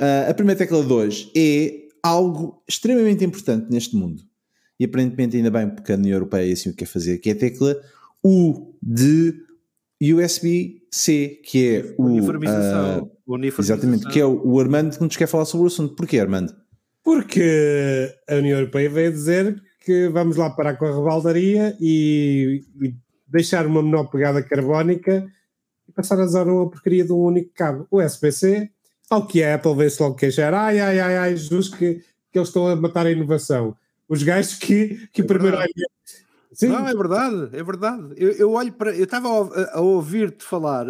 Uh, a primeira tecla 2 é algo extremamente importante neste mundo. E aparentemente ainda bem, porque a União Europeia é assim o que quer fazer, que é a tecla U de USB-C, que é o. Uniformização. Uh, uniformização. Exatamente, que é o, o Armando que nos quer falar sobre o assunto. Porquê, Armando? Porque a União Europeia veio dizer que vamos lá parar com a rebaldaria e, e deixar uma menor pegada carbónica e passar a usar uma porcaria de um único cabo. O SPC, ao que é, talvez se logo queixar, ai, ai, ai, ai, Jesus, que, que eles estão a matar a inovação. Os gajos que, que é primeiro. Sim. Não, é verdade, é verdade. Eu, eu olho para. Eu estava a, a ouvir-te falar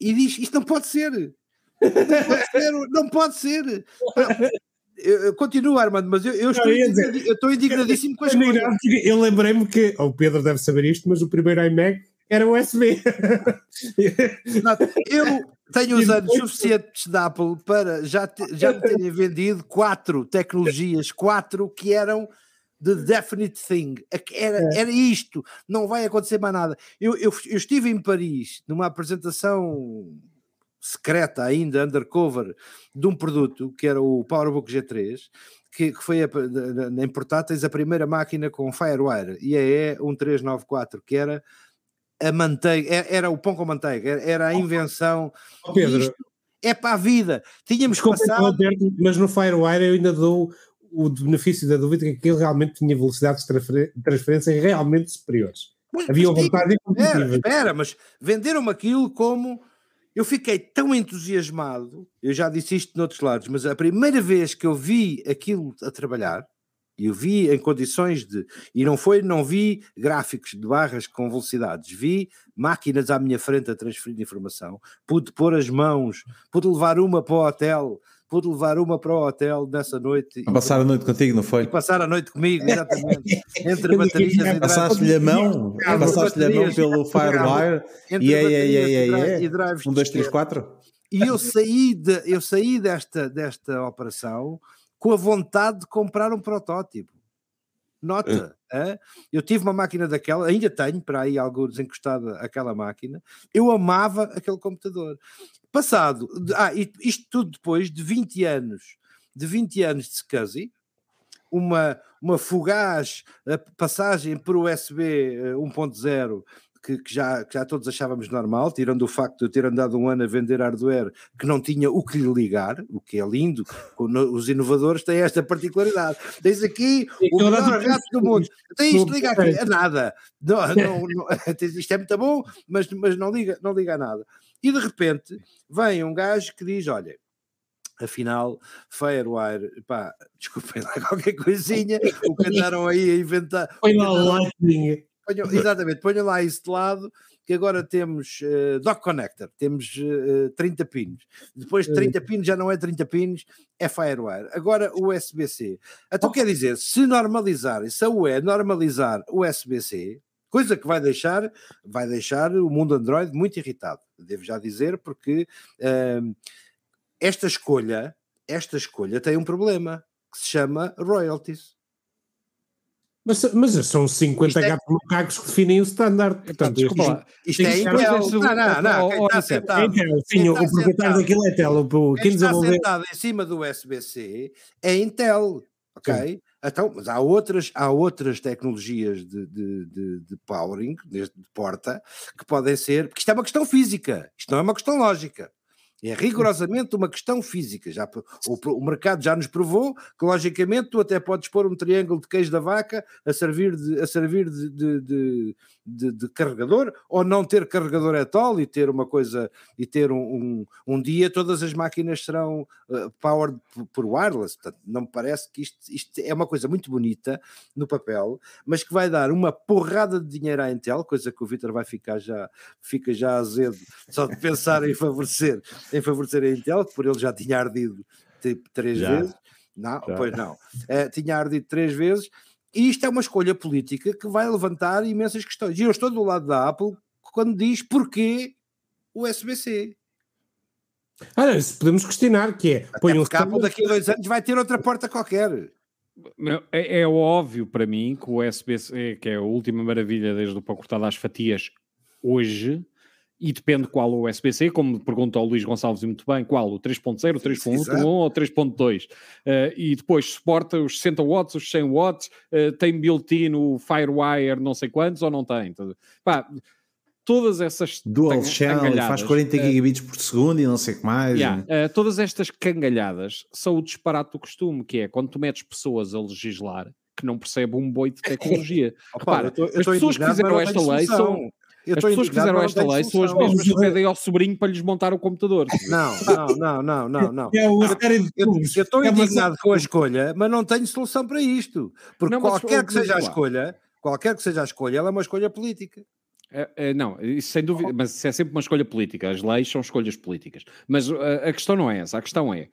e diz: Isto não pode ser. Não pode ser. Não pode ser. Eu, continuo, Armando, mas eu, eu estou, indignadíssimo, eu estou indignadíssimo com as coisas. Eu lembrei-me que, oh, o Pedro deve saber isto, mas o primeiro iMac era USB. Não, eu tenho os anos suficientes da Apple para já, te, já me terem vendido quatro tecnologias, quatro que eram the definite thing. Era, é. era isto, não vai acontecer mais nada. Eu, eu, eu estive em Paris numa apresentação secreta ainda, undercover, de um produto que era o PowerBook G3, que, que foi a, em portáteis a primeira máquina com Firewire, e é 1394, que era a manteiga, era, o pão com manteiga, era, a invenção. Oh, Pedro, isto é para a vida. Tínhamos passado. Mas no Firewire eu ainda dou o benefício da dúvida que aquilo realmente tinha velocidades de transferência realmente superiores. Mas, Havia uma vantagem competitiva. Espera, mas venderam-me aquilo como eu fiquei tão entusiasmado, eu já disse isto noutros lados, mas a primeira vez que eu vi aquilo a trabalhar, e eu vi em condições de. E não foi, não vi gráficos de barras com velocidades, vi máquinas à minha frente a transferir informação, pude pôr as mãos, pude levar uma para o hotel, pude levar uma para o hotel nessa noite. A passar a noite contigo, não foi? E passar a noite comigo, exatamente. Entre baterias e Passaste-lhe a mão, passaste-lhe a mão pelo Firewire e é, é, é, drives. Um, dois, três, quatro. E eu saí, de, eu saí desta, desta operação com a vontade de comprar um protótipo. Nota, é. eu tive uma máquina daquela, ainda tenho para aí alguns encostada aquela máquina. Eu amava aquele computador. Passado, ah, isto tudo depois de 20 anos, de 20 anos de SCSI, uma, uma fugaz passagem por USB 1.0 que, que, já, que já todos achávamos normal, tirando o facto de eu ter andado um ano a vender hardware que não tinha o que lhe ligar, o que é lindo, os inovadores têm esta particularidade. Tens aqui o melhor gato do mundo, tem isto liga aqui, a nada. Não, não, não, isto é muito bom, mas, mas não, liga, não liga a nada. E de repente vem um gajo que diz: olha, afinal, Firewire, pá, desculpem lá qualquer coisinha, o que andaram aí a inventar. Foi lá Lightning. Ponham, exatamente, ponham lá isso de lado, que agora temos uh, Dock Connector, temos uh, eh, 30 pinos. Depois de 30 pinos já não é 30 pinos, é Firewire. Agora o USB-C. Então quer dizer, se normalizar, se a UE normalizar o USB-C, coisa que vai deixar, vai deixar o mundo Android muito irritado, devo já dizer, porque uh, esta escolha, esta escolha tem um problema que se chama royalties. Mas, mas são 50 é... gatos macacos que definem o standard. Portanto, Desculpa lá. Isto é Intel. Não, não, não. Quem está sentado. Sim, o proprietário daquilo é Intel. O, quem está sentado em cima do USB-C é Intel. Ok? Então, mas há outras, há outras tecnologias de, de, de, de powering, de porta, que podem ser. Porque isto é uma questão física, isto não é uma questão lógica. É rigorosamente uma questão física. Já, o, o, mercado já nos provou que, logicamente, tu até podes pôr um triângulo de queijo da vaca a servir de, a servir de, de, de, de, carregador ou não ter carregador at all e ter uma coisa e ter um, um, um dia todas as máquinas serão uh, powered por wireless. Portanto, não me parece que isto, isto é uma coisa muito bonita no papel, mas que vai dar uma porrada de dinheiro à Intel, coisa que o Vitor vai ficar já, fica já azedo só de pensar em favorecer em favorecer a Intel, que por ele já tinha ardido tipo três já. vezes. Não, já. pois não. Uh, tinha ardido três vezes. E isto é uma escolha política que vai levantar imensas questões. E eu estou do lado da Apple quando diz porquê o USB-C. Isso podemos questionar, que é... Põe um a Apple daqui a dois anos vai ter outra porta qualquer. É, é, óbvio para mim que o USB-C, que é a última maravilha desde o para cortar às fatias, hoje e depende qual o USB-C, como pergunta o Luís Gonçalves muito bem, qual? O 3.0, o 3.1 ou 3.2? Uh, e depois suporta os 60 watts, os 100 watts, uh, tem built-in o Firewire não sei quantos ou não tem? Então, pá, todas essas Dual channel, faz 40 uh, gigabits por segundo e não sei o que mais. Yeah, uh, todas estas cangalhadas são o disparate do costume, que é quando tu metes pessoas a legislar que não percebem um boi de tecnologia. Repara, eu tô, eu as pessoas que fizeram esta lei são as pessoas que fizeram esta lei são as mesmas que pedem ao sobrinho para lhes montar o computador. Não, não, não, não, não. É eu estou é indignado com a escolha, mas não tenho solução para isto. Porque não, qualquer que seja a escolha, qualquer que seja a escolha, ela é uma escolha política. É, é, não, isso sem dúvida, mas isso é sempre uma escolha política. As leis são escolhas políticas. Mas a, a questão não é essa. A questão é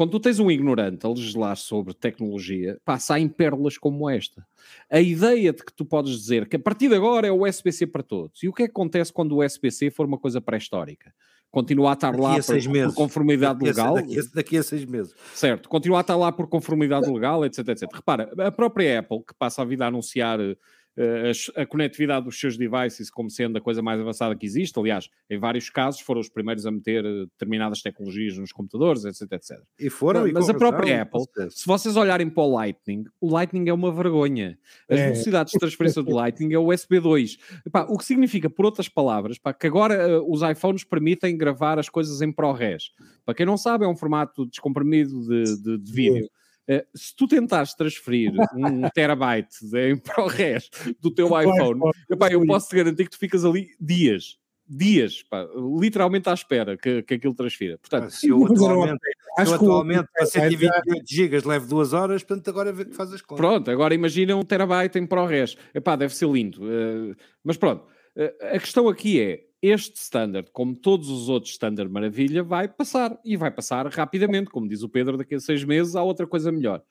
quando tu tens um ignorante a legislar sobre tecnologia, pá, saem pérolas como esta. A ideia de que tu podes dizer que a partir de agora é o USB-C para todos. E o que é que acontece quando o USB-C for uma coisa pré-histórica? Continua a estar daqui lá a por, por, conformade daqui legal? A, daqui, a, daqui, a seis meses. Certo, continua a estar lá por conformidade legal, etc, etc. Repara, a própria Apple, que passa a vida a anunciar eh, a, a, conectividade dos seus devices como sendo a coisa mais avançada que existe. Aliás, em vários casos foram os primeiros a meter eh, determinadas tecnologias nos computadores, etc, etc. E foram, Mas a própria Apple, se vocês olharem para o Lightning, o Lightning é uma vergonha. As é. velocidades de transferência do Lightning é o USB 2. Epá, o que significa, por outras palavras, pá, que agora uh, os iPhones permitem gravar as coisas em ProRes. Para quem não sabe, é um formato descomprimido de, de, de vídeo. Uh, se tu tentares transferir um terabyte em ProRes do teu iPhone, epá, eu posso te garantir que tu ficas ali dias, dias, pá, literalmente à espera que, que aquilo transfira. Portanto, se eu atualmente, eu atualmente para 128 GB levo duas horas, portanto agora faz as contas. Pronto, agora imagina um terabyte em ProRes. Epá, deve ser lindo. Uh, mas pronto, uh, a questão aqui é, este standard, como todos os outros standard maravilha, vai passar e vai passar rapidamente, como diz o Pedro, daqui a seis meses há outra coisa melhor.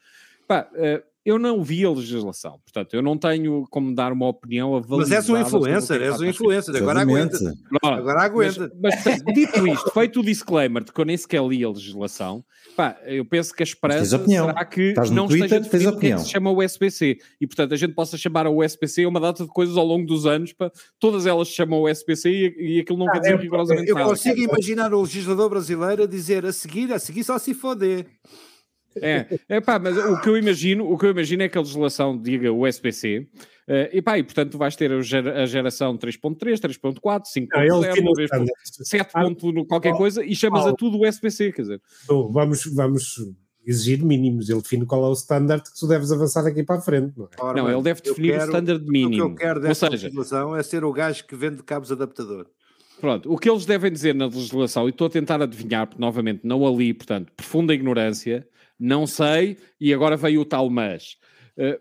Pá, uh, eu não vi a legislação, portanto, eu não tenho como dar uma opinião Mas és um influencer, és um influencer, agora aguenta. Agora aguenta. Mas, mas, dito isto, feito o disclaimer de que eu nem sequer li a legislação, pá, eu penso que a esperança será que não Twitter, esteja definido o que, é que se chama USB-C e, portanto, a gente possa chamar a USB-C uma data de coisas ao longo dos anos, pá, todas elas se chamam USB-C e, e aquilo não ah, quer dizer rigorosamente eu nada. Eu consigo imaginar o legislador brasileiro a dizer a seguir, a seguir só se foder. É, é pá, mas o que eu imagino, o que eu imagino é que a legislação diga USB-C, uh, e pá, e portanto tu vais ter a, geração 3.3, 3.4, 5.0, 7. Ponto qualquer coisa e chamas a tudo USB-C, quer dizer. Oh, vamos, vamos exigir mínimos, ele define qual é o standard que tu deves avançar daqui para a frente, não é? Ora, não, ele deve definir quero, o standard mínimo. O que eu quero desta Ou seja, legislação é ser o gajo que vende cabos adaptador. Pronto, o que eles devem dizer na legislação, e estou a tentar adivinhar, porque novamente não ali, portanto, profunda ignorância, não sei, e agora veio o tal mas. Uh,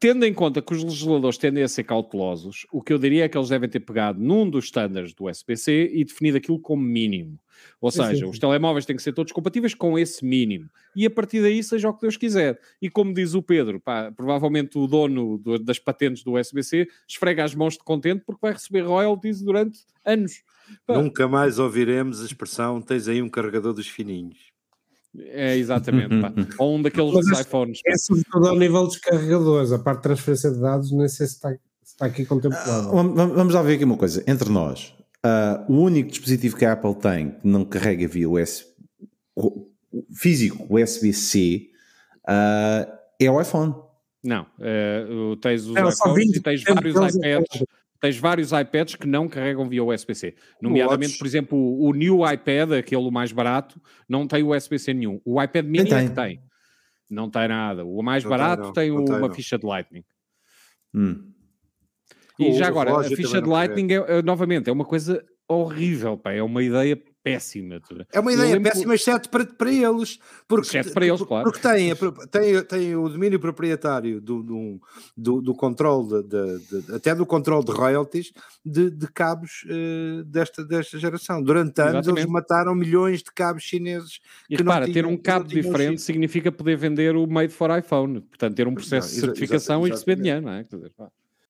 tendo em conta que os legisladores tendem a ser cautelosos, o que eu diria é que eles devem ter pegado num dos estándares do SPC e definido aquilo como mínimo. Ou seja, sim, sim. os telemóveis têm que ser todos compatíveis com esse mínimo. E a partir daí, seja o que Deus quiser. E como diz o Pedro, pá, provavelmente o dono do, das patentes do SBC esfrega as mãos de contente porque vai receber royalties durante anos. Pá. Nunca mais ouviremos a expressão tens aí um carregador dos fininhos. É, exatamente. Pá. Ou um daqueles Mas iPhones. É sobretudo ao nível dos carregadores, a parte de transferência de dados, nem sei se está, se está aqui contemplado. Uh, vamos lá ver aqui uma coisa. Entre nós, uh, o único dispositivo que a Apple tem que não carrega via USB, físico USB-C uh, é o iPhone. Não, uh, tens os é, iPhones e tens vários iPads tens vários iPads que não carregam via USB-C. Nomeadamente, por exemplo, o, New iPad, aquele mais barato, não tem USB-C nenhum. O iPad mini é que tem. Não tem nada. O mais não barato tem, tem uma ficha de Lightning. Hum. E o já agora, a ficha de Lightning, é, é, novamente, é uma coisa horrível, pá. é uma ideia péssima. É uma ideia péssima, exceto para, para eles. Porque, exceto para eles, claro. Porque têm, têm, têm o domínio proprietário do, do, do, do controle, de, de, de, até do controle de royalties de, de cabos uh, desta, desta geração. Durante anos Exatamente. eles mataram milhões de cabos chineses. E repara, ter um cabo diferente significa poder vender o made for iPhone, portanto ter um processo não, de certificação e receber dinheiro, não é? Quer dizer,